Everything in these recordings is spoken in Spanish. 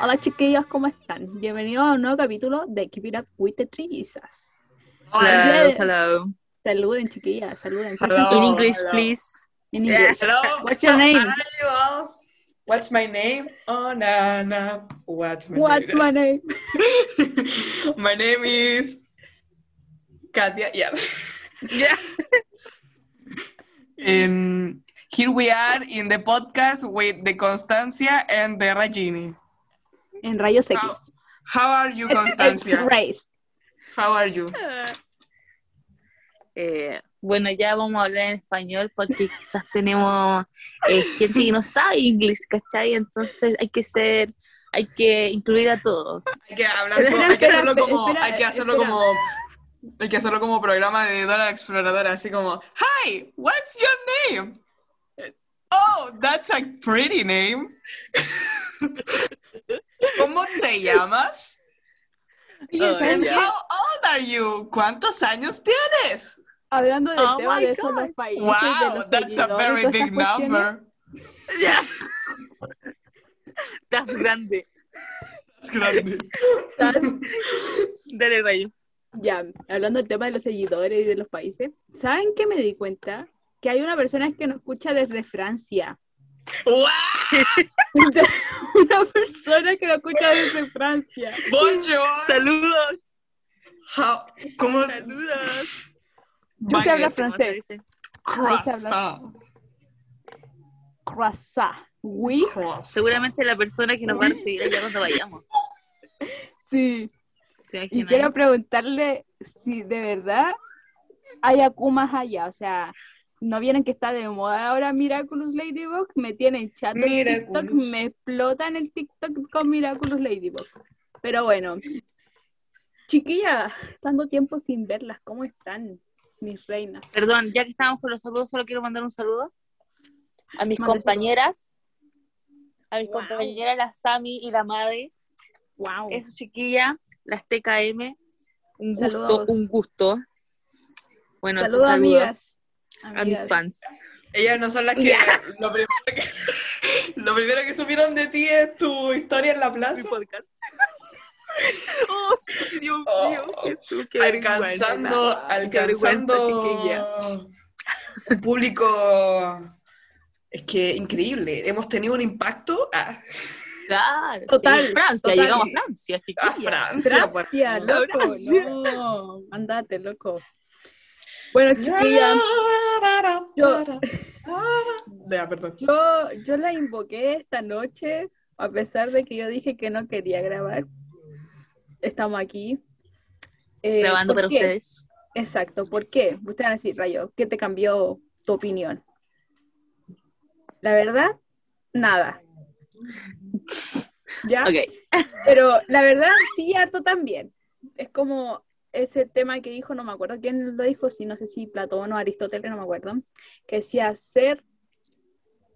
Hola chiquillos, ¿cómo están? Bienvenidos a un nuevo capítulo de Keep It Up with the Trisas. Hello, hello. Saluden chiquillas, saluden. Hello. In English, hello. please. In Yeah, English. hello. What's your name? How are you all? What's my name? Oh, Nana. What's my What's name? my name? my name is Katia. Yes. Yeah. Um, here we are in the podcast with the Constancia and the Ragini. En rayos X. How, how are you, Constancia? How are you? Eh, bueno, ya vamos a hablar en español porque quizás tenemos eh, gente que no sabe inglés, ¿cachai? Entonces hay que ser, hay que incluir a todos. Hay que hablar, hay que hacerlo como, espera, hay que hacerlo espera. como, hay que hacerlo como programa de Dora Exploradora, así como, Hi, what's your name? Oh, that's a pretty name. ¿Cómo te llamas? Oye, ¿saben ya. qué? How old are you? ¿Cuántos años tienes? Hablando del Oh tema my de esos God. los países, de Wow, los that's a seguidores, very todas big esas cuestiones, number. Ya. Estás grande. Es grande. ¿sabes? Dale, rayo. Ya, hablando del tema de los seguidores y de los países, ¿saben qué me di cuenta? Que hay una persona que nos escucha desde Francia. ¡Wow! una persona que nos escucha desde Francia. Bonjour. Saludos. How- ¿Cómo? Saludos. Baguette. ¿Cómo se francés. Croissant. Croissant. Oui. Croissant. Seguramente la persona que nos va a recibir allá cuando vayamos. Sí. ¿Te Y quiero preguntarle si de verdad hay akumas allá. O sea, ¿no vieron que está de moda ahora Miraculous Ladybug? Me tienen chato en TikTok, me explotan el TikTok con Miraculous Ladybug. Pero bueno, chiquillas, tanto tiempo sin verlas, ¿cómo están, mis reinas? Perdón, ya que estamos con los saludos, solo quiero mandar un saludo a mis Mande compañeras, a mis Wow. compañeras, la Sami y la Made, Wow. eso chiquilla, las TKM, un gusto, un gusto. Bueno, Saludos, saludos amigas. A mis fans. Ellas no son las que. Ya. Lo, primero que lo primero que supieron de ti es tu historia en la Mi plaza. podcast. oh, Dios Oh, mío, Jesús, qué alcanzando, Qué vergüenza, alcanzando un público. Es que increíble. Hemos tenido un impacto a, Claro, Total, sí, Francia, total. llegamos a Francia, a chiquilla. Francia. por Francia, favor. loco, Francia. no, andate, loco. Bueno, chiquillas, Yo- Ya, perdón. yo, yo la invoqué esta noche, a pesar de que yo dije que no quería grabar. Estamos aquí. Eh, Grabando ¿por para qué? ustedes. Exacto, ¿por qué? Ustedes van a decir, Rayo, ¿qué te cambió tu opinión? La verdad, nada. ¿Ya? Ok, Pero la verdad, sí, harto también. Es como ese tema que dijo, no me acuerdo quién lo dijo, si no sé si Platón o Aristóteles, no me acuerdo, que decía ser.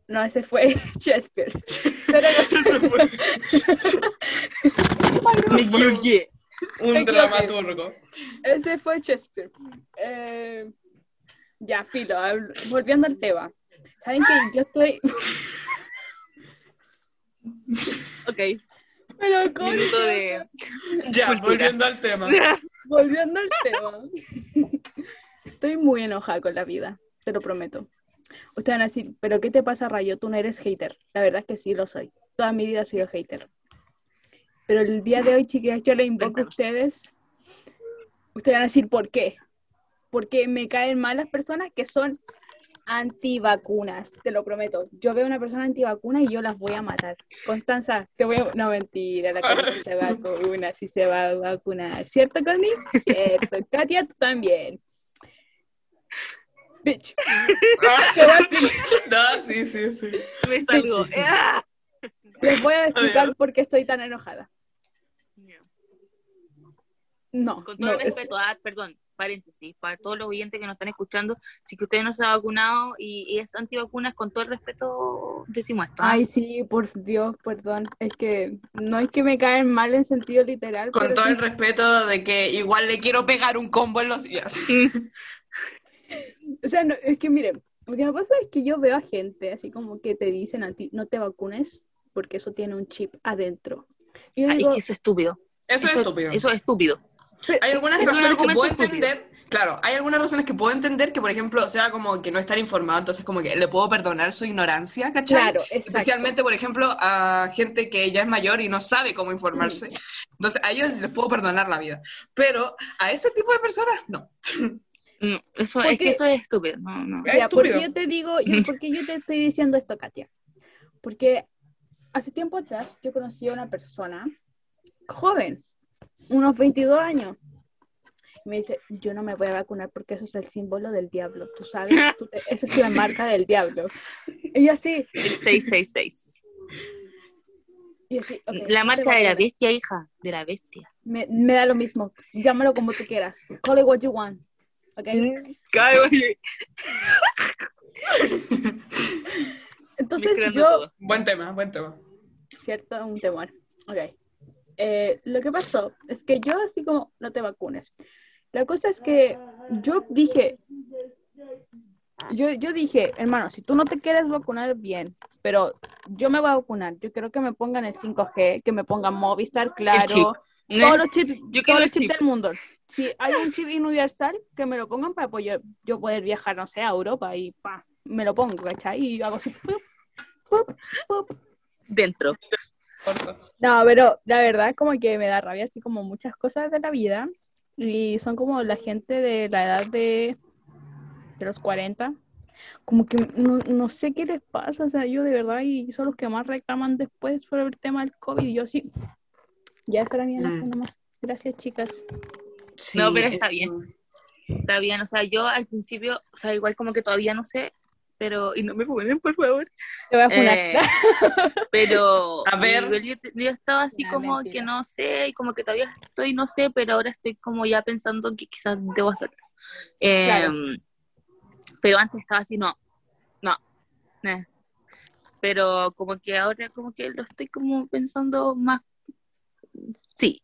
No, ese fue Shakespeare. Pero me equivoqué. Un Me dramaturgo. ese fue Shakespeare. Eh, ya, filo, volviendo al tema. ¿Saben que yo estoy. Ok, Pero ¿cómo minuto de... Ya, Cultura. volviendo al tema. Volviendo al tema. Estoy muy enojada con la vida, te lo prometo. Ustedes van a decir, ¿pero qué te pasa, Rayo? Tú no eres hater. La verdad es que sí lo soy. Toda mi vida he sido hater. Pero el día de hoy, chicas, yo le invoco a ustedes. Ustedes van a decir, ¿por qué? Porque me caen mal las personas que son antivacunas, te lo prometo. Yo veo a una persona antivacuna y yo las voy a matar. Constanza, te voy a... No, mentira, la Connie se vacuna, sí se va a vacunar. ¿Cierto, Connie? Cierto. Katia, tú también. Bitch. Te voy a explicar- No, sí, sí, sí. Me salgo. Sí, sí, sí. Ah. les voy a explicar por qué estoy tan enojada. No, Con todo no, el es- respeto, ah, perdón, paréntesis, para todos los oyentes que nos están escuchando, si que usted no se ha vacunado y, y es antivacunas, con todo el respeto decimos esto. ¿ah? Ay, sí, por Dios, perdón. Es que no es que me caen mal en sentido literal, Con pero todo sí- el respeto de que igual le quiero pegar un combo en los días. O sea, no, es que miren, lo que me pasa es que yo veo a gente así como que te dicen a ti, no te vacunes porque eso tiene un chip adentro. Y yo Ah, es que eso es estúpido. Eso es estúpido. Eso es estúpido. Hay algunas es razones que puedo estúpido. entender. Claro, hay algunas razones que puedo entender que, por ejemplo, sea como que no estar informado, entonces como que le puedo perdonar su ignorancia, ¿cachai? claro, exacto. Especialmente, por ejemplo, a gente que ya es mayor y no sabe cómo informarse. Entonces, a ellos les puedo perdonar la vida. Pero a ese tipo de personas, no. Mm, Eso, ¿Por es que eso es estúpido. No, no. Es Mira, ¿por estúpido. qué yo te digo, yo, por qué yo te estoy diciendo esto, Katia? Porque hace tiempo atrás yo conocí a una persona joven, unos 22 años. Y me dice, yo no me voy a vacunar porque eso es el símbolo del diablo, tú sabes, Tú esa es la marca del diablo. Y yo así, El 666. y así, ok, La marca de la bestia, hija. De la bestia. Me, me da lo mismo, llámalo como tú quieras, call it what you want, ¿ok? Entonces Mezclando yo, todo. Buen tema, buen tema. cierto, un temor. Ok. Eh, lo que pasó es que yo así como, no te vacunes. La cosa es que yo dije, yo, yo dije, hermano, si tú no te quieres vacunar, bien, pero yo me voy a vacunar. Yo quiero que me pongan el 5G, que me pongan Movistar, claro, todos los chips, Yo todos los chips chip. del mundo. Si hay un chip universal, que me lo pongan para pues, yo, yo poder viajar, no sé, a Europa y pa, me lo pongo, ¿cachai? Y hago así. Dentro. No, pero la verdad es como que me da rabia así como muchas cosas de la vida y son como la gente de la edad de, de los 40, como que no, no sé qué les pasa, o sea, yo de verdad y son los que más reclaman después sobre el tema del COVID yo sí, ya era mi Mm. nomás. Gracias chicas. Sí, No, pero está eso. bien. Está bien, o sea, yo al principio, o sea, igual como que todavía no sé, pero, y no me funen, por favor, Te voy a funar. Eh, pero A ver. yo, yo estaba así como mentira. que no sé, y como que todavía estoy, no sé, pero ahora estoy como ya pensando que quizás debo hacerlo. Eh, Claro. Pero antes estaba así, no, no, eh. pero como que ahora como que lo estoy como pensando más, sí,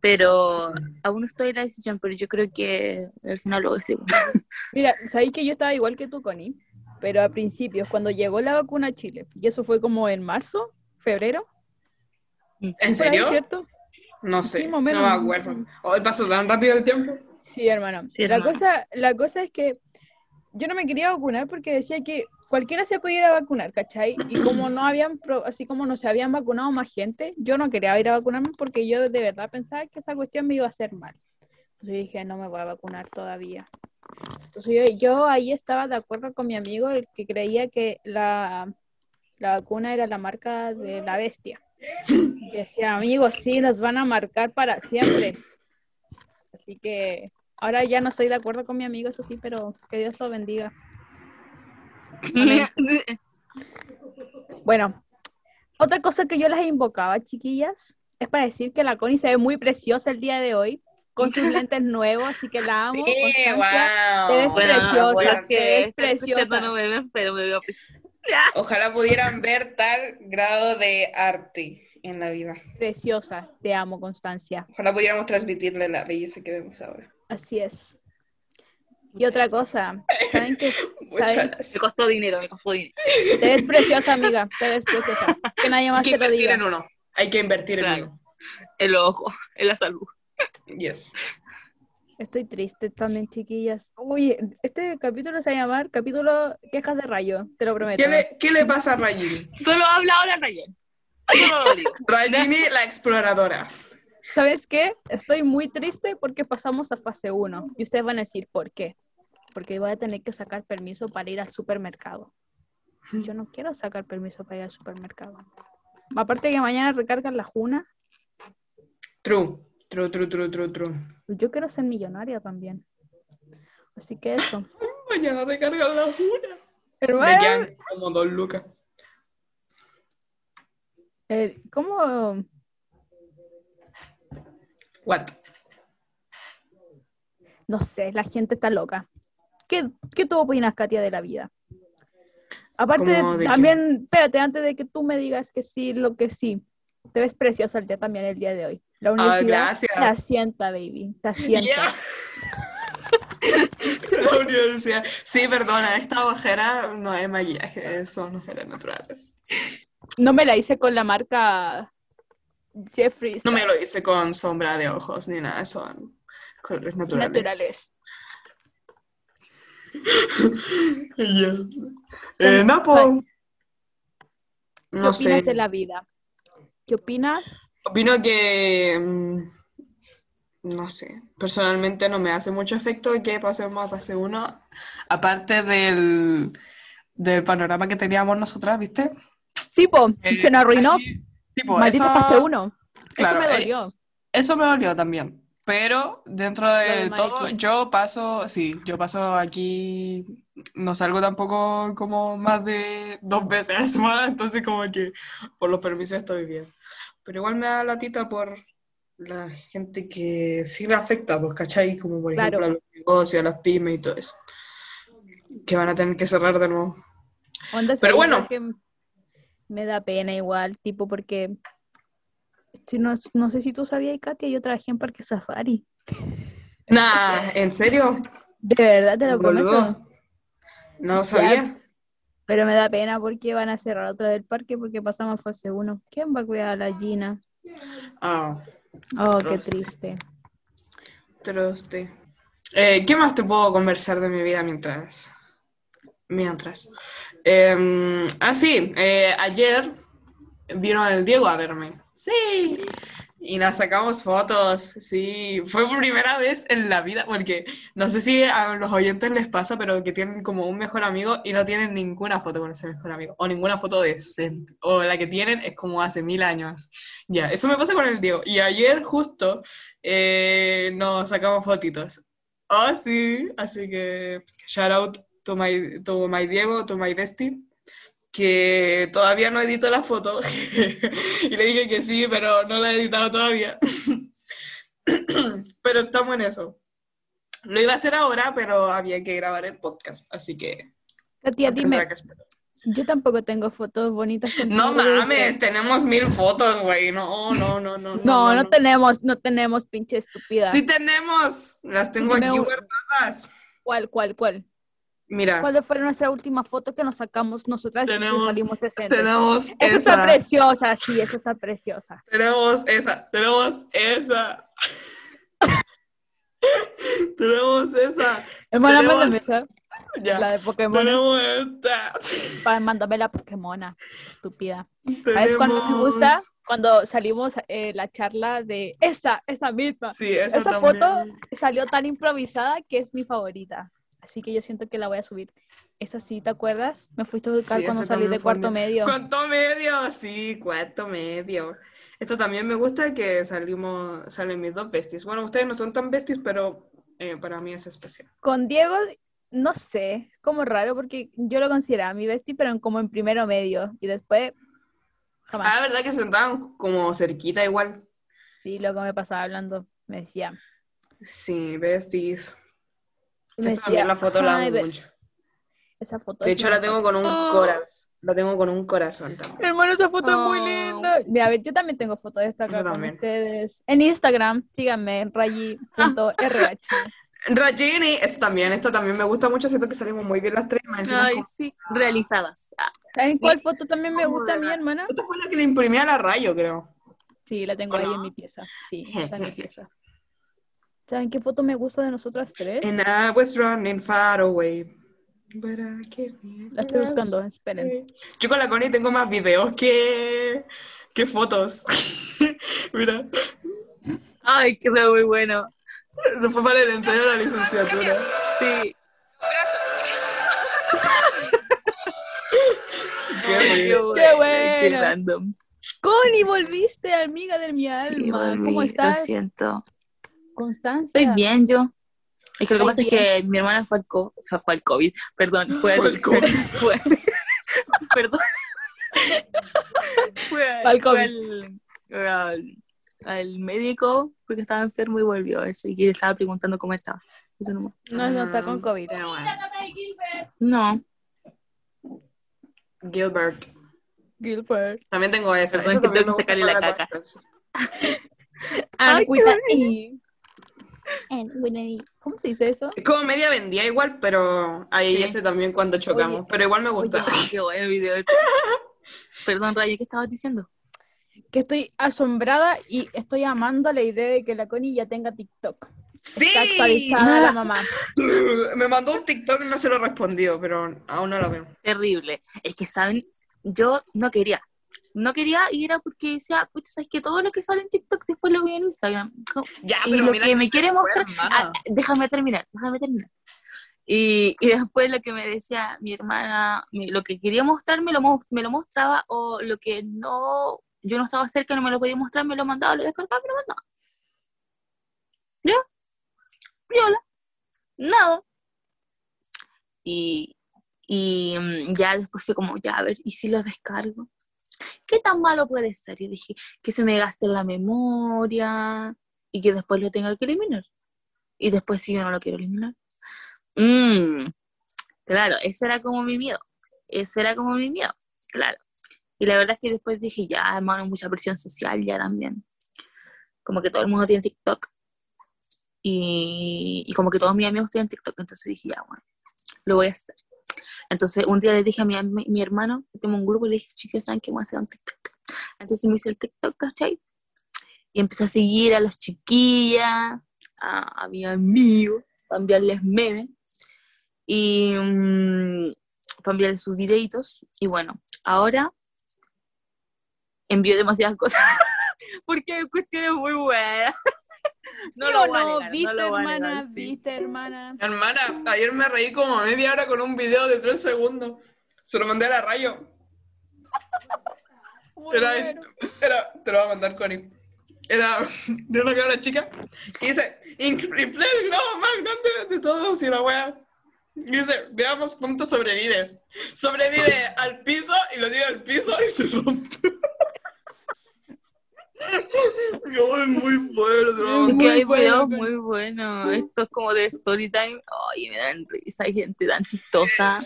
pero aún no estoy en la decisión, pero yo creo que al final lo decir. Mira, sabéis que yo estaba igual que tú, Connie, pero a principios, cuando llegó la vacuna a Chile, y eso fue como en marzo, febrero, ¿En por ahí, serio? ¿cierto? No sé, Sí, no me acuerdo. Hoy pasó tan rápido el tiempo. Sí, hermano. Sí, la, hermano. Cosa, la cosa es que yo no me quería vacunar porque decía que cualquiera se podía ir a vacunar, ¿cachai? Y como no habían, así como no se habían vacunado más gente, yo no quería ir a vacunarme porque yo de verdad pensaba que esa cuestión me iba a hacer mal. Entonces dije, no me voy a vacunar todavía. Yo, yo ahí estaba de acuerdo con mi amigo, el que creía que la, la vacuna era la marca de la bestia. Y decía, amigos, sí, nos van a marcar para siempre. Así que ahora ya no estoy de acuerdo con mi amigo, eso sí, pero que Dios lo bendiga. Bueno, otra cosa que yo las invocaba, chiquillas, es para decir que la Connie se ve muy preciosa el día de hoy, con sus lentes nuevos, así que la amo. Sí, wow. Te ves Bueno, preciosa, bueno, te ves estoy preciosa. escuchando, no me ven, pero me veo preciosa. Ojalá pudieran ver tal grado de arte en la vida. Preciosa, te amo, Constancia. Ojalá pudiéramos transmitirle la belleza que vemos ahora. Así es. Y otra cosa, ¿saben qué? ¿Saben? Me costó dinero, me costó dinero. Te ves preciosa, amiga, te ves preciosa. Que nadie Hay más que te lo invertir diga. en uno. Hay que invertir Claro. en uno. El ojo, en la salud. Yes. Estoy triste también, chiquillas. Uy, este capítulo se va a llamar capítulo Quejas de Rayo, te lo prometo. ¿Qué le, qué le pasa a Rayini? Solo habla ahora digo. Rayini, la exploradora. ¿Sabes qué? Estoy muy triste porque pasamos a fase 1. Y ustedes van a decir, ¿por qué? Porque voy a tener que sacar permiso para ir al supermercado. Yo no quiero sacar permiso para ir al supermercado. Aparte que mañana recargan la juna, True. True, true, true, true, true. yo quiero ser millonaria también. Así que eso. Mañana recargan la juna. Pero Me bueno, quedan como dos lucas. eh, ¿cómo? What? No sé, la gente está loca. ¿Qué, qué tú opinas, Katia, de la vida? Aparte, ¿Cómo de también, espérate, antes de que tú me digas que sí, lo que sí. Te ves preciosa el día también el día de hoy. La universidad gracias. te asienta, baby. Te asienta. Yeah. La universidad. Sí, perdona, esta ojera no es maquillaje, son ojeras naturales. No me la hice con la marca Jeffrey. No me lo hice con sombra de ojos ni nada, son colores naturales. naturales. Ya. Eh, Napo. Ay. ¿Qué No opinas sé. de la vida? ¿Qué opinas? Opino que. mm, No sé. Personalmente no me hace mucho efecto que pasemos a fase 1. Aparte del, del panorama que teníamos nosotras, ¿viste? Tipo, Eh, se nos arruinó. ahí- tipo, Maldito eso- fase 1. claro, Eso me eh, dolió. Eso me dolió también. Pero dentro de todo, yo paso, sí, yo paso aquí, no salgo tampoco como más de dos veces a la semana, entonces como que por los permisos estoy bien. Pero igual me da latita por la gente que sí le afecta, pues, ¿cachai? Como por Claro. ejemplo a los negocios, a las pymes y todo eso. Que van a tener que cerrar de nuevo. Pero bueno. que me da pena igual, tipo, porque si no, no sé si tú sabías, Katia, yo trabajé en Parque Safari. Nah, ¿en serio? De verdad te lo prometo. No sabía. Pero me da pena porque van a cerrar otra vez el parque porque pasamos a fase 1. ¿Quién va a cuidar a la Gina? Ah. Oh, qué triste. Troste. Eh, ¿qué más te puedo conversar de mi vida mientras? Mientras. Eh, ah, sí, eh, ayer vino el Diego a verme. Sí. Y nos sacamos fotos, sí. Fue primera vez en la vida, porque no sé si a los oyentes les pasa, pero que tienen como un mejor amigo y no tienen ninguna foto con ese mejor amigo, o ninguna foto decente, o la que tienen es como hace mil años. Ya, eso me pasa con el Diego. Y ayer justo eh, nos sacamos fotitos. Oh, sí, así que shout out to my, to my Diego, to my bestie, que todavía no edito la foto. y le dije que sí, pero no la he editado todavía. pero estamos en eso. Lo iba a hacer ahora, pero había que grabar el podcast, así que Katia, dime, que yo tampoco tengo fotos bonitas. No mames, tenemos mil fotos, güey. No, no, no, no. No, no tenemos, no tenemos, pinche estúpida. Sí tenemos, las tengo aquí guardadas. ¿Cuál, cuál, cuál? Mira, ¿Cuál fue nuestra última foto que nos sacamos nosotras y Tenemos- salimos decentes? tenemos Esa está esa, preciosa, sí, esa está preciosa. tenemos esa, tenemos esa. tenemos esa. Hermana, Tenemos- mándame esa, Ya. la de Pokémon. Tenemos esta. Para mándame la Pokémona, estúpida. ¿Sabes cuándo me gusta? Tenemos- Cuando salimos eh, la charla de esa, esa misma. Sí, esa, Esa también. foto salió tan improvisada que es mi favorita. Así que yo siento que la voy a subir. Esa sí, ¿te acuerdas? Me fuiste a educar Sí, cuando salí de cuarto medio. Cuarto medio, sí, cuarto medio. Esto también me gusta que salimos, salen mis dos besties. Bueno, ustedes no son tan besties, pero eh, para mí es especial. Con Diego, no sé, como raro porque yo lo consideraba mi bestie, pero como en primero medio. Y después, jamás. Ah, ¿verdad que se sentaban como cerquita igual? Sí, luego me pasaba hablando. Me decía. Sí, besties. Me Esta también decía, la foto la "Ay, amo ve- mucho. Esa foto De es hecho, la tengo foto". con un corazón. La tengo con un corazón también. Hermano, esa foto es muy Oh. linda. Mira, a ver, yo también tengo fotos de esta acá con ustedes. En Instagram, síganme, en rayi.rh. Rajini, esta también, esta también me gusta mucho. Siento que salimos muy bien las tres. Ay, como- sí, realizadas. Ah, ¿Saben cuál foto también me gusta a mí, hermana? Esta fue la que le imprimí a la rayo, creo. Sí, la tengo ¿O ahí no? en mi pieza. Sí, está en mi pieza. ¿Saben qué foto me gusta de nosotras tres? And I was running far away. But I can't hear La estoy us. buscando, esperen. Yo con la Connie tengo más videos que, que fotos. Mira, Ay, quedó muy bueno. eso fue para el ensayo de la licenciatura. Sí. Qué rico. Qué Qué buena. random. Connie, volviste, amiga de mi Sí, alma. volví, ¿Cómo Lo estás? siento. Constancia. Estoy bien yo. Es que lo que pasa es que mi hermana fue al, co- fue al COVID, perdón, fue al, COVID. fue- perdón. Fue, al- Fue al fue COVID. al, al- al médico porque estaba enfermo y volvió eso y le estaba preguntando cómo estaba. Eso. No, no está con COVID. Qué bueno. No, Gilbert. Gilbert. También tengo esa. Perdón, Esa que también tengo que sacarle la caca. And Ay, ¿Cómo se dice eso? Es como media vendía igual, pero ahí Sí. ese también cuando chocamos. Oye, pero igual me gusta. Oye, qué buen video ese. Perdón, Rayo, ¿qué estabas diciendo? que estoy asombrada y estoy amando la idea de que la Connie ya tenga TikTok. ¡Sí! Está actualizada la mamá. Me mandó un TikTok y no se lo he respondido, pero aún no lo veo. Terrible. Es que, ¿saben? Yo no quería. No quería y era porque decía, puta, ¿sabes que Todo lo que sale en TikTok después lo voy en Instagram. Ya, y lo que me quiere mostrar, ah, déjame terminar, déjame terminar. Y, y después lo que me decía mi hermana, mi- lo que quería mostrar me lo, me lo mostraba o lo que no, yo no estaba cerca, no me lo podía mostrar, me lo mandaba, lo descargaba, me lo mandaba. ¿Ya? Viola. Nada. Y, y mm, ya después fue como, ya, a ver, ¿y si lo descargo? ¿Qué tan malo puede ser? Y dije, que se me gaste la memoria y que después lo tenga que eliminar. Y después si yo no lo quiero eliminar. Mm, claro, ese era como mi miedo. Ese era como mi miedo, claro. Y la verdad es que después dije, ya, hermano, mucha presión social ya también. Como que todo el mundo tiene TikTok. Y, y como que todos mis amigos tienen TikTok. Entonces dije, ya, bueno, lo voy a hacer. Entonces un día le dije a mi, mi, mi hermano, tengo un grupo, le dije, chicos, ¿saben qué voy a hacer un TikTok? Entonces me hice el TikTok, ¿cachai? Y empecé a seguir a las chiquillas, a, a mis amigos, para enviarles memes y mm, para enviarles sus videitos. Y bueno, ahora envío demasiadas cosas porque hay cuestiones muy buenas. No ¿Sí lo o voy a no? negar, ¿Viste, no lo voy a negar, hermana? sí. ¿Viste, hermana? Hermana, ayer me reí como media hora con un video de tres segundos. Se lo mandé a la rayo. Era, era, te lo voy a mandar, Connie. Era de una cabra chica. Y dice, inflé el globo más grande de todos y la wea. Y dice, veamos cuánto sobrevive. Sobrevive al piso y lo tira al piso y se rompe. Yo, es muy bueno, Es que hay bueno, videos muy buenos. Esto es como de story time. Ay, me dan risa. Hay gente tan chistosa.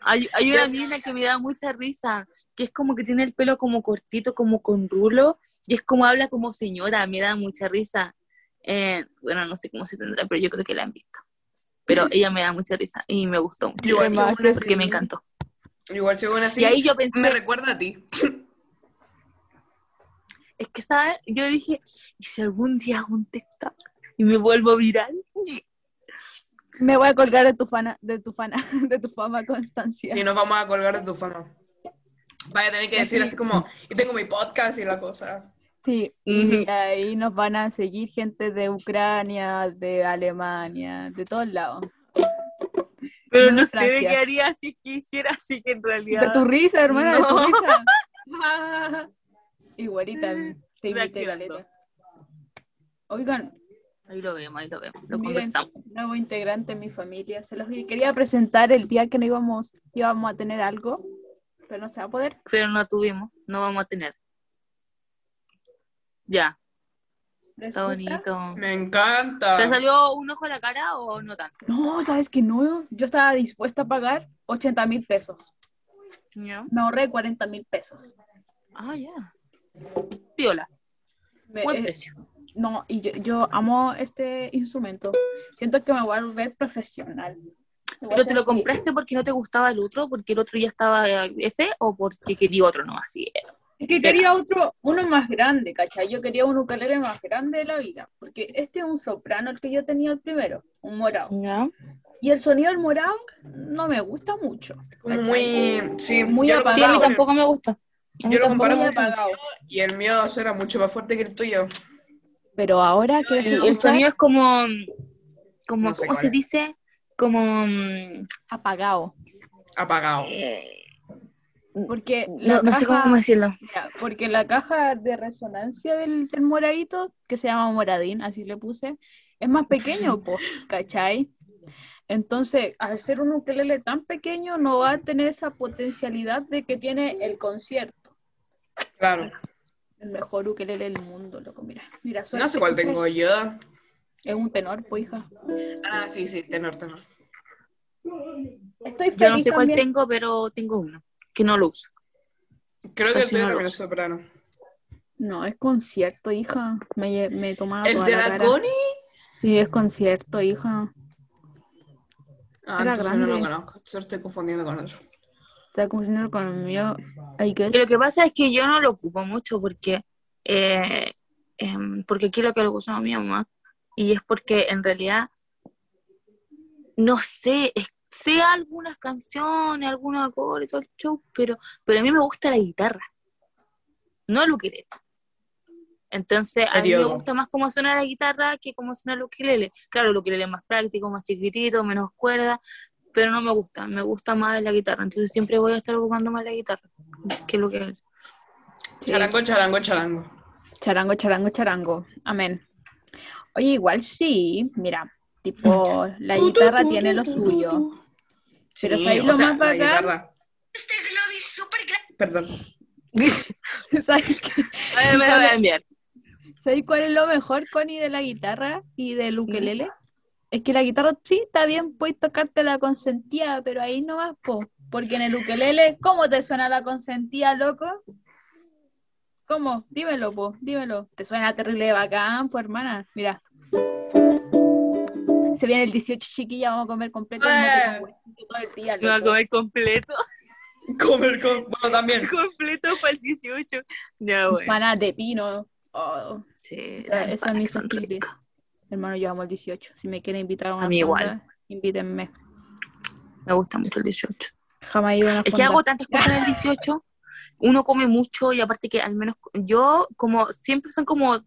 Hay, hay una mina que me da mucha risa, que es como que tiene el pelo como cortito, como con rulo, y es como habla como señora, me da mucha risa. Eh, bueno, no sé cómo se tendrá, pero yo creo que la han visto. Pero ella me da mucha risa y me gustó mucho. Igual, porque me encantó. Igual, según así, Y ahí yo pensé, me recuerda a ti. es que, ¿sabes? Yo dije, ¿y si algún día hago un TikTok y me vuelvo viral? Me voy a colgar de tu fana, de tu fana, de tu fama Constancia. Si nos vamos a colgar de tu fama. Vaya a tener que decir así como, y tengo mi podcast y la cosa. Sí, y ahí nos van a seguir gente de Ucrania, de Alemania, de todos lados. Pero No no sé de qué haría si quisiera, así que en realidad... De tu risa, hermana, de tu No. risa. Igualita, te Reaccionando. Caleta. Oigan, Ahí lo vemos, ahí lo vemos, lo miren, conversamos. nuevo integrante en mi familia. Se los quería presentar el día que no íbamos, íbamos a tener algo, pero no se va a poder. Pero no tuvimos, no vamos a tener. Ya, ¿Les está gusta? bonito. Me encanta. ¿Te salió un ojo a la cara o no tanto? No, ¿sabes que no? Yo estaba dispuesta a pagar 80 mil pesos. ¿Ya? Me ahorré 40 mil pesos. Ah, ya. Piola, Me- buen eh, precio. no, y yo, yo amo este instrumento. Siento que me voy a volver profesional. ¿Pero te lo compraste porque no te gustaba el otro, porque el otro ya estaba eh, F o porque quería otro nomás? Sí. Es que quería otro, uno más grande, ¿cachai? Yo quería un ukelele más grande de la vida. Porque este es un soprano, el que yo tenía el primero, un morado. Y el sonido del morado no me gusta mucho. Muy, sí, Muy lo Sí, a mí tampoco me gusta. Yo lo comparo con gusta. apagado. Y el mío suena mucho más fuerte que el tuyo. Pero ahora quiero El, el sonido es como, como No sé ¿cómo se es. dice? Como, mm, apagado. Apagado. eh, Porque la no, no sé caja- cómo decirlo. Porque la caja de resonancia del, del moradito, que se llama moradín, así le puse, es más pequeño, pues, ¿cachai? Entonces, al ser un ukelele tan pequeño, no va a tener esa potencialidad de que tiene el concierto. Claro. El mejor ukelele del mundo, loco, mira. Mira, No sé cuál tengo yo. Es un tenor, pues, hija. Ah, sí, sí, tenor, tenor. Estoy feliz Yo no sé cuál tengo, pero tengo uno, que no lo uso. Creo que el tuyo no también es soprano. No, es concierto, hija. Me, me tomaba ¿El de la la cara. Connie? Sí, es concierto, hija. Ah, Era entonces no lo conozco. Entonces lo estoy confundiendo con otro. Está confundiendo con el mío. I guess. Y lo que pasa es que yo no lo ocupo mucho porque, eh, em, porque aquí lo que lo usaba mi mamá. Y es porque en realidad, no sé, es- sé algunas canciones, algunos acordes, todo el show, pero, pero a mí me gusta la guitarra, no el ukelele. Entonces, a mí me gusta más cómo suena la guitarra que cómo suena el ukelele. Claro, el ukelele es más práctico, más chiquitito, menos cuerda, pero no me gusta, me gusta más la guitarra. Entonces siempre voy a estar ocupando más la guitarra que el ukelele. Sí. Charango, charango, charango. Charango, charango, charango. Amén. Oye, igual sí, mira, tipo, la Tu, tu, guitarra tiene lo suyo. Pero ¿sabes lo sea, más la bacán? guitarra. Perdón. ¿Sabes, qué? A ver, me la voy a enviar. ¿Sabes cuál es lo mejor, Connie, de la guitarra y del ukelele? Es que la guitarra sí está bien, puedes tocarte la consentida, pero ahí no vas, po. Porque en el ukelele, ¿cómo te suena la consentida, loco? ¿Cómo? Dímelo, po, dímelo. Te suena terrible bacán, pues hermana. Mira. Se viene el 18, chiquilla, vamos a comer completo huesito todo el día, Me voy a comer completo, Comer con. Bueno, también. completo para el 18. Ya, bueno. De pino. Oh, Sí, esa es mi hermano, yo amo el 18. Si me quieren invitar a una A mí igual. invítenme. Me gusta mucho el 18. Jamás he ido a una Es que hago tantas cosas en el 18, uno come mucho y aparte que al menos yo, como siempre son como,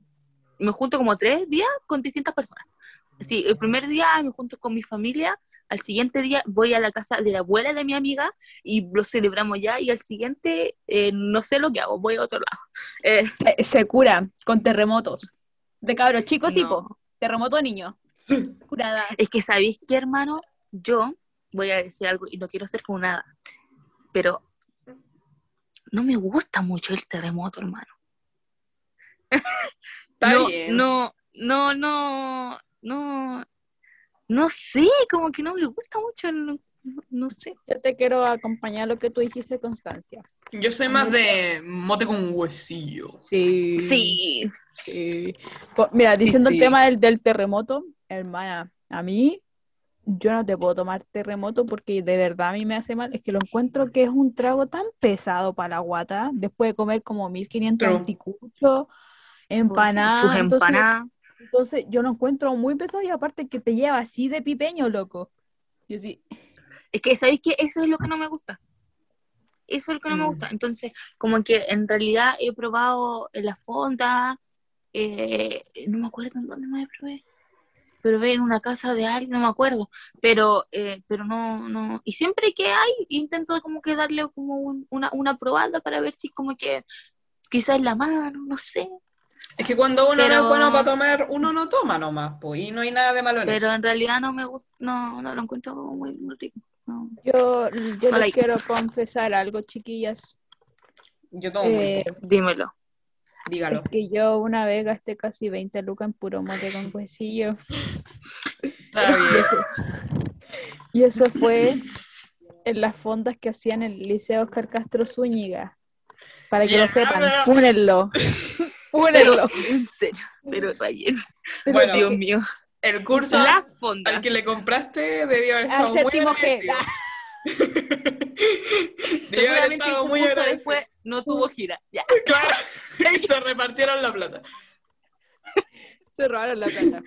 me junto como tres días con distintas personas. Así, el primer día me junto con mi familia, al siguiente día voy a la casa de la abuela de mi amiga y lo celebramos ya y al siguiente eh, no sé lo que hago, voy a otro lado. Eh, Se, se cura con terremotos. De cabros chicos, no. po. Terremoto de niños. Curada. Es que, ¿sabéis qué, hermano? Yo voy a decir algo y no quiero ser funada, pero no me gusta mucho el terremoto, hermano. Está no, bien. no, no, no, no, no sé, como que no me gusta mucho, no, no sé. Yo te quiero acompañar a lo que tú dijiste, Constancia. Yo soy más de mote con huesillo. Sí. Sí, sí. Po- Mira, Sí, diciendo sí. el tema del, del terremoto, hermana, a mí, yo no te puedo tomar terremoto porque de verdad a mí me hace mal. Es que lo encuentro que es un trago tan pesado para la guata, después de comer como 1500 True. anticuchos, empanadas. sus entonces- empanadas. Entonces yo lo encuentro muy pesado y aparte que te lleva así de pipeño, loco. Yo sí, Es que, ¿sabéis qué? Eso es lo que no me gusta. Eso es lo que no me Mm. gusta. Entonces, como que en realidad he probado en la fonda, eh, no me acuerdo en dónde me probé. Pero ve en una casa de alguien, no me acuerdo. Pero, eh, pero no, no. Y siempre que hay, intento como que darle como un- una, una probada para ver si como que quizás la mano, no sé. Es que cuando uno no Pero- es bueno para tomar, uno no toma nomás, pues, y no hay nada de malo en Pero eso. en realidad no me gusta, no, no lo encuentro muy, muy rico. No. yo, yo No les like. quiero confesar algo, chiquillas. Yo tomo Eh, Dímelo. dígalo. Es que yo una vez gasté casi 20 lucas en puro mote con huesillo. Está Y bien. eso, y eso fue en las fondas que hacían en el Liceo Oscar Castro Zúñiga. Para que Ya, lo sepan, pero- fúnenlo. Pero, en serio, pero Rayen, Bueno, Dios mío. El curso Las fondas. al que le compraste debió haber Al estado muy séptimo G. agradecido. debió haber estado muy curso después no tuvo gira. Ya. Claro, y se repartieron la plata. Se robaron la plata.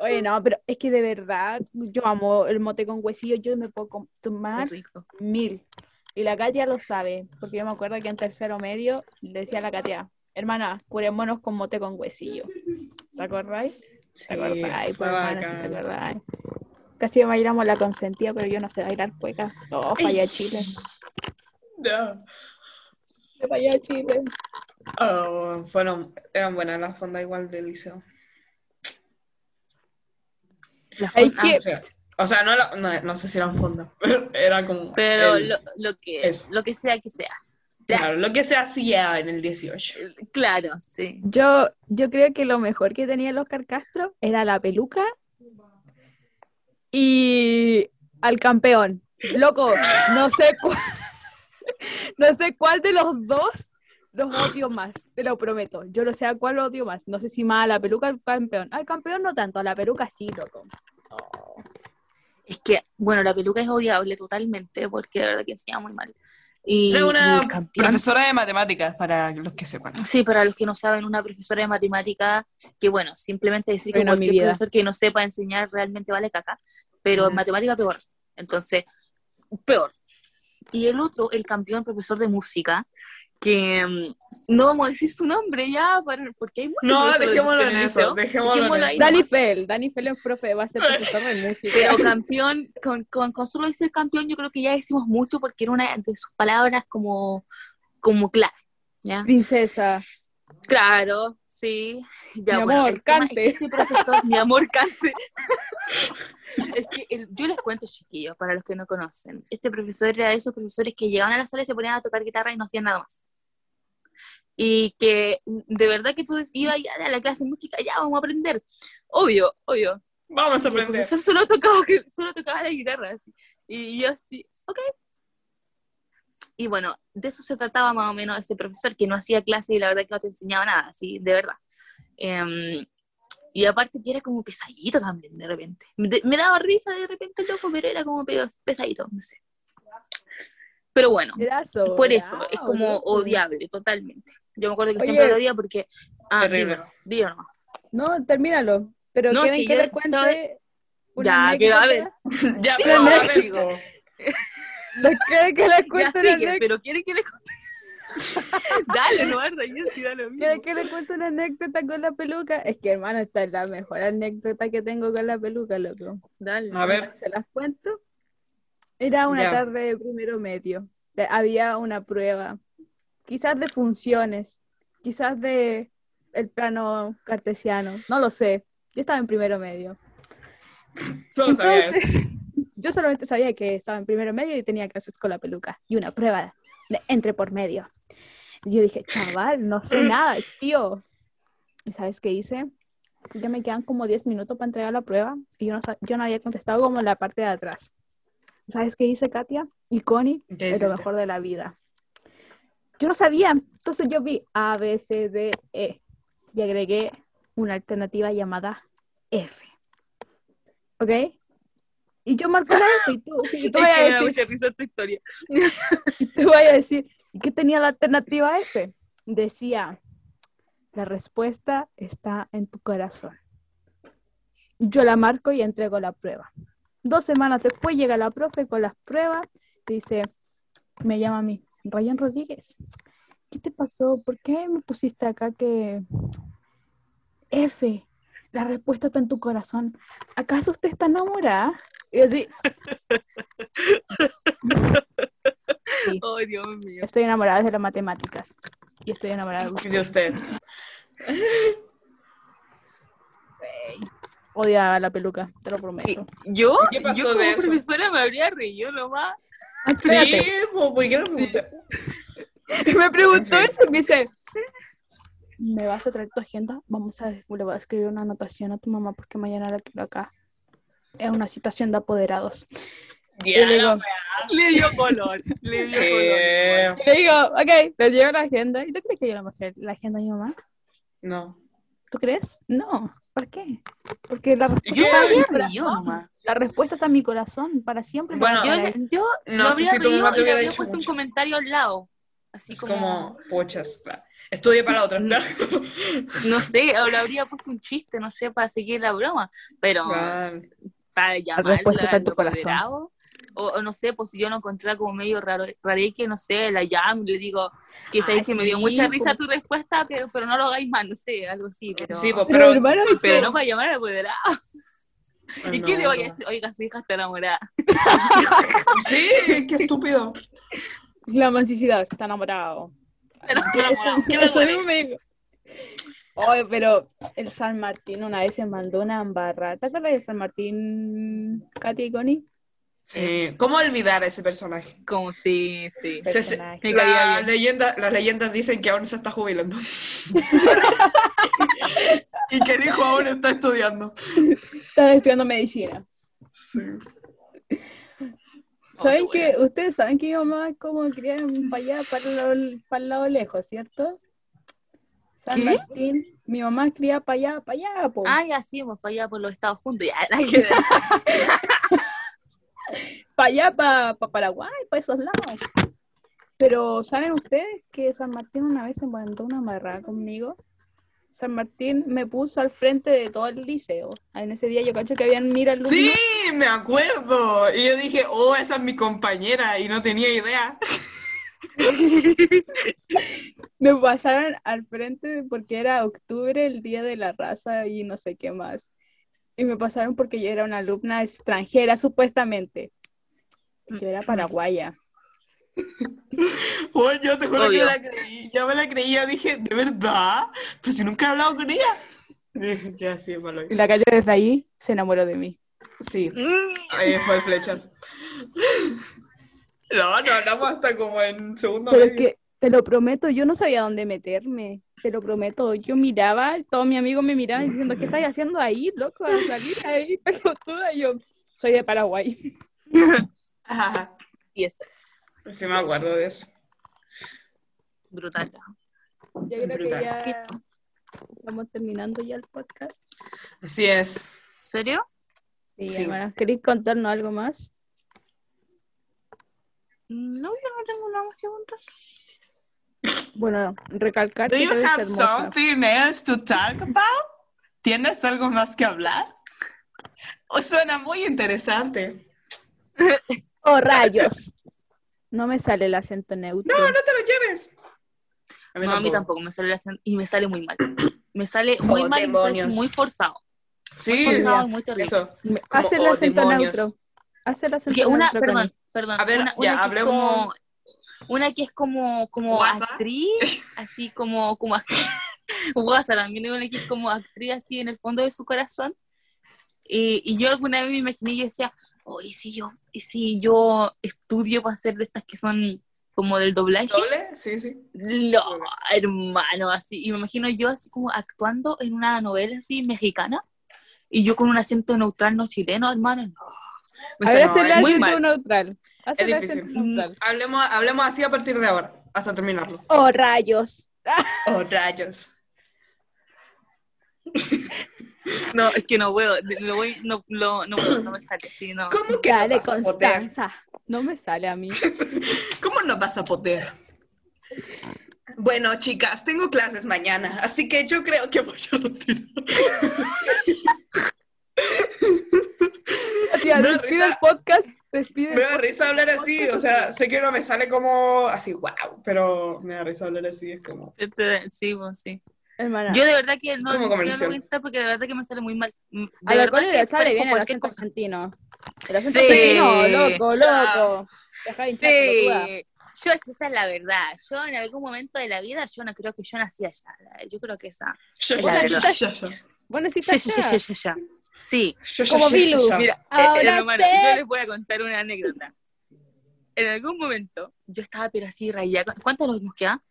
Oye, no, pero es que de verdad, yo amo el mote con huesillo. Yo me puedo tomar rico. mil. Y la Katia lo sabe, porque yo me acuerdo que en tercero medio le decía a la Katia, hermana, curémonos con mote con huesillo. ¿Te acordáis? Sí, te bacán. acordáis. Casi bailamos la consentida, pero yo no sé bailar cueca. Oh, falla Chile. No. Falla Chile. Oh, fueron, eran buenas las fondas igual del liceo. La Hay fonda- que- O sea, o sea, no, la- no, no sé si eran fondas. Era como. Pero el- lo, lo que, lo que sea que sea. Claro, lo que se hacía en el 18. Claro, sí. Yo, yo creo que lo mejor que tenía el Oscar Castro era la peluca y al campeón. Loco, no sé cuál, no sé cuál de los dos los odio más, te lo prometo. Yo no sé a cuál odio más. No sé si más a la peluca o al campeón. Al campeón no tanto, a la peluca sí, loco. Es que, bueno, la peluca es odiable totalmente porque de verdad que enseña muy mal. Y, Era una campeón, profesora de matemáticas, para los que sepan. sí, para los que no saben, una profesora de matemática, que bueno, simplemente decir que Bueno, cualquier profesor que no sepa enseñar realmente vale caca, pero en matemática peor. Entonces, peor. Y el otro, el campeón profesor de música, que mm, no vamos a decir su nombre ya, para- porque hay muchos No, dejémoslo en eso, dejémoslo en eso. Dani. Fell, Dani Fell es profe, va a ser profesor de música. Pero campeón, con, con, con solo decir campeón, yo creo que ya decimos mucho porque era una de sus palabras como, como clave. ¿ya? Princesa. Claro, sí. Ya, Mi bueno, amor, es que cante. este profesor, mi amor, cante. es que el- yo les cuento, chiquillos, para los que no conocen. Este profesor era de esos profesores que llegaban a la sala y se ponían a tocar guitarra y no hacían nada más. Y que de verdad que tú ibas ya a la clase de música, ya vamos a aprender. Obvio, obvio. Vamos a Y el aprender. profesor solo tocaba, solo tocaba la guitarra. así. Y yo así, ok. Y bueno, de eso se trataba más o menos este profesor, que no hacía clase y la verdad que no te enseñaba nada, así, de verdad. Em, y aparte que era como pesadito también, de repente. De- me daba risa de repente el loco, pero era como pe- pesadito, no sé. Pero bueno, por eso, sobrado, es como odiable, totalmente. Yo me acuerdo que Oye. siempre lo odia porque... Ah, Terrible. dímelo, dímelo. No, termínalo. Pero No, ¿quieren que que les cuente estaba- Ya, que a ver. Ya, pero no, a ver, digo. ¿Les quieren que les Ya cuente una sigue, anécdota? pero ¿quieren que le cuente? dale, no vas a reír si da lo mismo. ¿Quieren que les cuente una anécdota con la peluca? Es que, hermano, esta es la mejor anécdota que tengo con la peluca, loco. Dale. A ver. ¿Se las cuento? Era una Ya. tarde de primero medio. Había una prueba, quizás de funciones, quizás de el plano cartesiano, no lo sé. Yo estaba en primero medio. Solo sabía Entonces, eso. Yo solamente sabía que estaba en primero medio y tenía clases con la peluca y una prueba de entre por medio. Y yo dije, chaval, no sé nada, tío. ¿Y sabes qué hice? Ya me quedan como 10 minutos para entregar la prueba y yo no, yo no había contestado como la parte de atrás. ¿Sabes qué hice, Katia? Y Connie, ¿Qué es lo mejor de la vida. Yo no sabía, entonces yo vi A, B, C, D, E y agregué una alternativa llamada F. ¿Ok? Y yo marco la F y tú, y tú vas a que me da decir, mucha risa esta historia. y te voy a decir, ¿y qué tenía la alternativa F? Decía, la respuesta está en tu corazón. Yo la marco y entrego la prueba. Dos semanas después llega la profe con las pruebas, dice, me llama a mí, Ryan Rodríguez, ¿qué te pasó? ¿Por qué me pusiste acá que F? La respuesta está en tu corazón. ¿Acaso usted está enamorada? Y así, Sí. Ay, Dios mío. Estoy enamorada de las matemáticas. Y estoy enamorada de usted. De usted. Odiaba la peluca, te lo prometo. Yo, ¿Qué pasó yo como de eso? profesora me habría reído nomás. Ah, Sí, espérate. ¿por qué no pregunté? Me preguntó Sí. eso y me dice, ¿me vas a traer tu agenda? Vamos a, le voy a escribir una anotación a tu mamá porque mañana la quiero acá. Es una situación de apoderados. Le digo, Le dio color. Le dio color. Sí. le digo, ok, le llevo la agenda. ¿Y tú crees que yo le mostré la agenda a mi mamá? No. ¿Tú crees? No. ¿Por qué? Porque la respuesta, está en mi corazón. La respuesta está en mi corazón para siempre. Bueno, Yo, No lo sé habría si tu mamá te hubiera habría dicho puesto mucho. un comentario al lado. Así Es como, como, puchas. Estudia para la otra. no sé, o le habría puesto un chiste, no sé, para seguir la broma. Pero Claro. Para llamarla respuesta está en tu al corazón. apoderado, O, o no sé, pues si yo lo encontré como medio raro, raré que no sé, la llamo y le digo que sabéis que me dio mucha risa tu respuesta, pero, pero no lo hagáis más, no sé, algo así. Pero, Sí, pues, Pero, pero, hermano, pero no para llamar al apoderado. ¿Y qué le voy a decir? Oiga, su hija está enamorada. Sí, qué estúpido. La mansicidad, está enamorado. Está me Oye, pero el San Martín una vez se mandó una embarrada. ¿Te acuerdas del San Martín, Katy y Connie? Sí. ¿Cómo olvidar a ese personaje? Como sí, sí. Se- se- la leyenda, las leyendas dicen que aún se está jubilando. y que el hijo aún está estudiando. Estaba estudiando medicina. Sí. Oh, ¿Saben qué que Ustedes saben que mi mamá es como cría para allá, para el, para el lado lejos, ¿cierto? San ¿Qué? Martín, mi mamá cría para allá, para allá, po. Ah, ya sí, vamos para allá por los Estados Unidos. Para allá, para Paraguay, para esos lados. Pero ¿saben ustedes que San Martín una vez se mandó una amarrada conmigo? San Martín me puso al frente de todo el liceo. En ese día yo cacho que habían mira alumnos. Sí, me acuerdo. Y yo dije, oh, esa es mi compañera y no tenía idea. Me pasaron al frente porque era octubre, el día de la raza y no sé qué más. Y me pasaron porque yo era una alumna extranjera, supuestamente. Yo era paraguaya. Bueno, yo te juro que Obvio. me la creí. Yo me la creía, dije, ¿de verdad? Pues si nunca he hablado con ella. Ya, sí, malo. Y la calle desde ahí se enamoró de mí. Sí, Mm, ahí fue el flechas. No, no hablamos hasta como en segundo Pero es medio. que, te lo prometo, yo no sabía dónde meterme. Te lo prometo. Yo miraba, todos mis amigos me miraban diciendo, ¿qué estás haciendo ahí, loco? A salir ahí, pelotuda. Y yo, soy de Paraguay. Ajá, yes, sí me acuerdo de eso. brutal. Yo creo que ya estamos terminando ya el podcast. Así es. ¿En serio? Sí, Sí. hermanas, ¿queréis contarnos algo más? No, yo no tengo nada más que contar. Bueno, recalcar Do que you have hermosa. something else to talk about? ¿Tienes algo más que hablar? Oh, suena muy interesante. ¡Oh, rayos! No me sale el acento neutro. No, no te lo lleves. A no, a mí tampoco me sale el acento y me sale muy mal. Me sale muy Oh, mal y me sale demonios. muy forzado. Muy Sí, forzado y muy terrible. eso. Me- Como, el oh, acento demonios. neutro. El acento Porque una, perdón, perdón. A ver, una, ya, una que hablemos- Es como, una que es como, como ¿Guasa? actriz, así como, como actriz. Guasa también, una que es como actriz así en el fondo de su corazón. Y, y yo alguna vez me imaginé y decía, oh, ¿y si yo, y si yo estudio para hacer de estas que son como del doblaje? ¿Doble? Sí, sí. No, hermano, así. Y me imagino yo así como actuando en una novela así mexicana y yo con un acento neutral no chileno, hermano. No. A ver, no, haz el es muy mal. neutral. Es difícil. neutral. Hablemos, hablemos así a partir de ahora, hasta terminarlo. ¡Oh, rayos! Oh, rayos. No, es que no puedo, lo voy, no, lo- no, puedo, no me sale así, no. ¿Cómo que Dale, no vas a poder? Constanza. No me sale a mí. ¿Cómo no vas a poder? Bueno, chicas, tengo clases mañana, así que yo creo que voy a retirar. Tía, Me da despide risa. el podcast. Despide. Me da risa hablar así, o sea, sé que no me sale como así, wow, pero me da risa hablar así, es como... Este, Sí, pues, sí. Hermana. Yo de verdad que no, comercial. voy a intentar porque de verdad que me sale muy mal. De a la que le sale bien el acento argentino. El acento Sí. argentino, loco, loco. Deja de hinchar. Sí, yo es que esa es la verdad. Yo en algún momento de la vida, yo no creo que yo nací allá. Yo creo que esa. Ya, Es la verdad. Vos necesitas Ya, ya, ya, ya, ya. Sí, Como Bilu. mira, eh, Ahora eh, yo les voy a contar una anécdota. En algún momento, yo estaba pero así rayada. ¿Cuánto nos queda?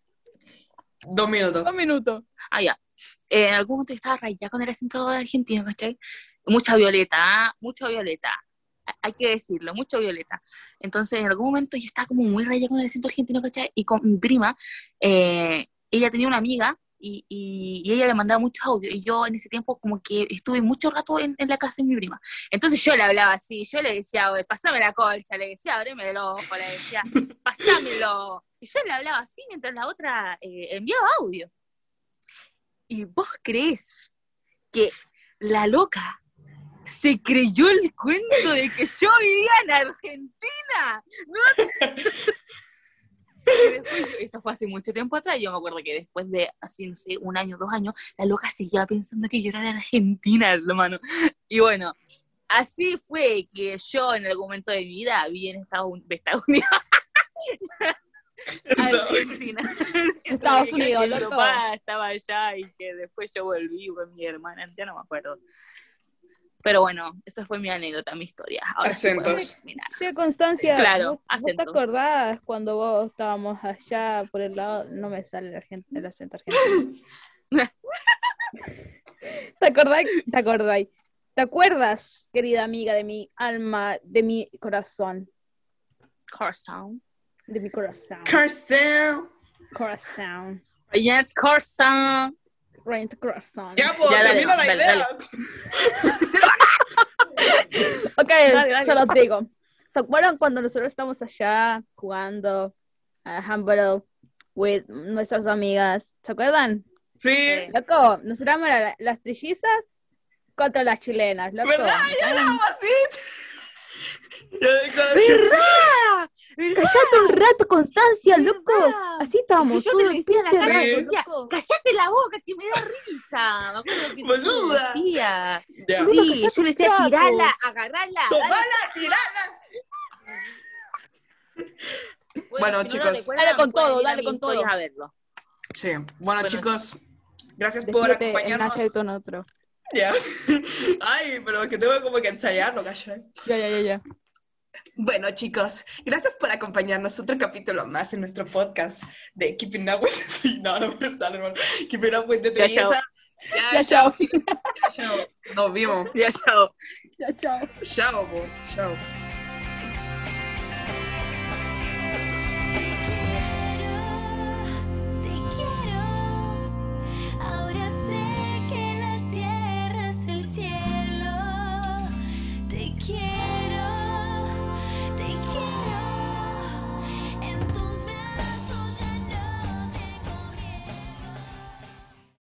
Dos minutos. dos minutos. Ah, ya. Eh, en algún momento yo estaba rayada con el acento argentino, ¿cachai? Mucha violeta, ¿ah? mucha violeta. Ha- Hay que decirlo, mucho violeta. Entonces, en algún momento yo estaba como muy rayada con el acento argentino, ¿cachai? Y con mi prima, eh, ella tenía una amiga y, y- y ella le mandaba muchos audios. Y yo en ese tiempo como que estuve mucho rato en, en la casa de mi prima. Entonces yo le hablaba así, yo le decía, "Oye, pasame la colcha, le decía, ábreme el ojo, le decía, pasámelo. Y yo le hablaba así mientras la otra eh, enviaba audio. ¿Y vos crees que la loca se creyó el cuento de que yo vivía en Argentina? No. Y después yo- esto fue hace mucho tiempo atrás, yo me acuerdo que después de así, no sé, un año, dos años, la loca seguía pensando que yo era de Argentina, hermano. Y bueno, así fue que yo en algún momento de mi vida vi en Estados, Un- de Estados Unidos. Argentina. Estados Unidos, mi loco. papá estaba allá y que después yo volví con mi hermana, ya no me acuerdo. Pero bueno, esa fue mi anécdota, mi historia. Ahora sí Acentos. Sí, Constancia, Claro, ¿vos, vos te acentos. acordás cuando vos estábamos allá por el lado, no me sale el, argen- el acento argentino. ¿Te acordás? ¿Te acordás? ¿Te acuerdas, querida amiga de mi alma, de mi corazón? Corazón. De mi corazón. Carcel. corazón. Yes, corazón. Right, corazón. Ya, pues, Ya, dale, termina la dale, idea. Ok, Dale, dale. se los digo. ¿Se acuerdan cuando nosotros estamos allá jugando a Humble with nuestras amigas. ¿Se acuerdan? Sí, Loco, nosotros éramos la- las trillizas contra las chilenas, loco. ¿verdad? Ya así. ¡Verdad! Cállate un rato, Constancia, loco. Así estábamos Yo te el decía a la cara, Sí. te rato, decía, loco. cállate la boca que me da risa. Me acuerdo que Boluda. te decía. Sí, yo le decía, rato. tirala, agarrala. Tomala, tirala. Bueno, chicos. Dale con todo, dale con todo. A verlo. Sí. Bueno, Bueno, chicos, gracias por en acompañarnos. Nace con otro. Ya. Ay, pero que tengo como que ensayarlo, ¿cachai? Ya, ya, ya, ya. Bueno, chicos, gracias por acompañarnos otro capítulo más en nuestro podcast de Keeping Up with... No, no me sale, hermano. Keeping Up with the Ya, chao. Ya, chao. Ya, chao. Nos vimos. Ya, chao. Ya, chao. Chao, po. Chao.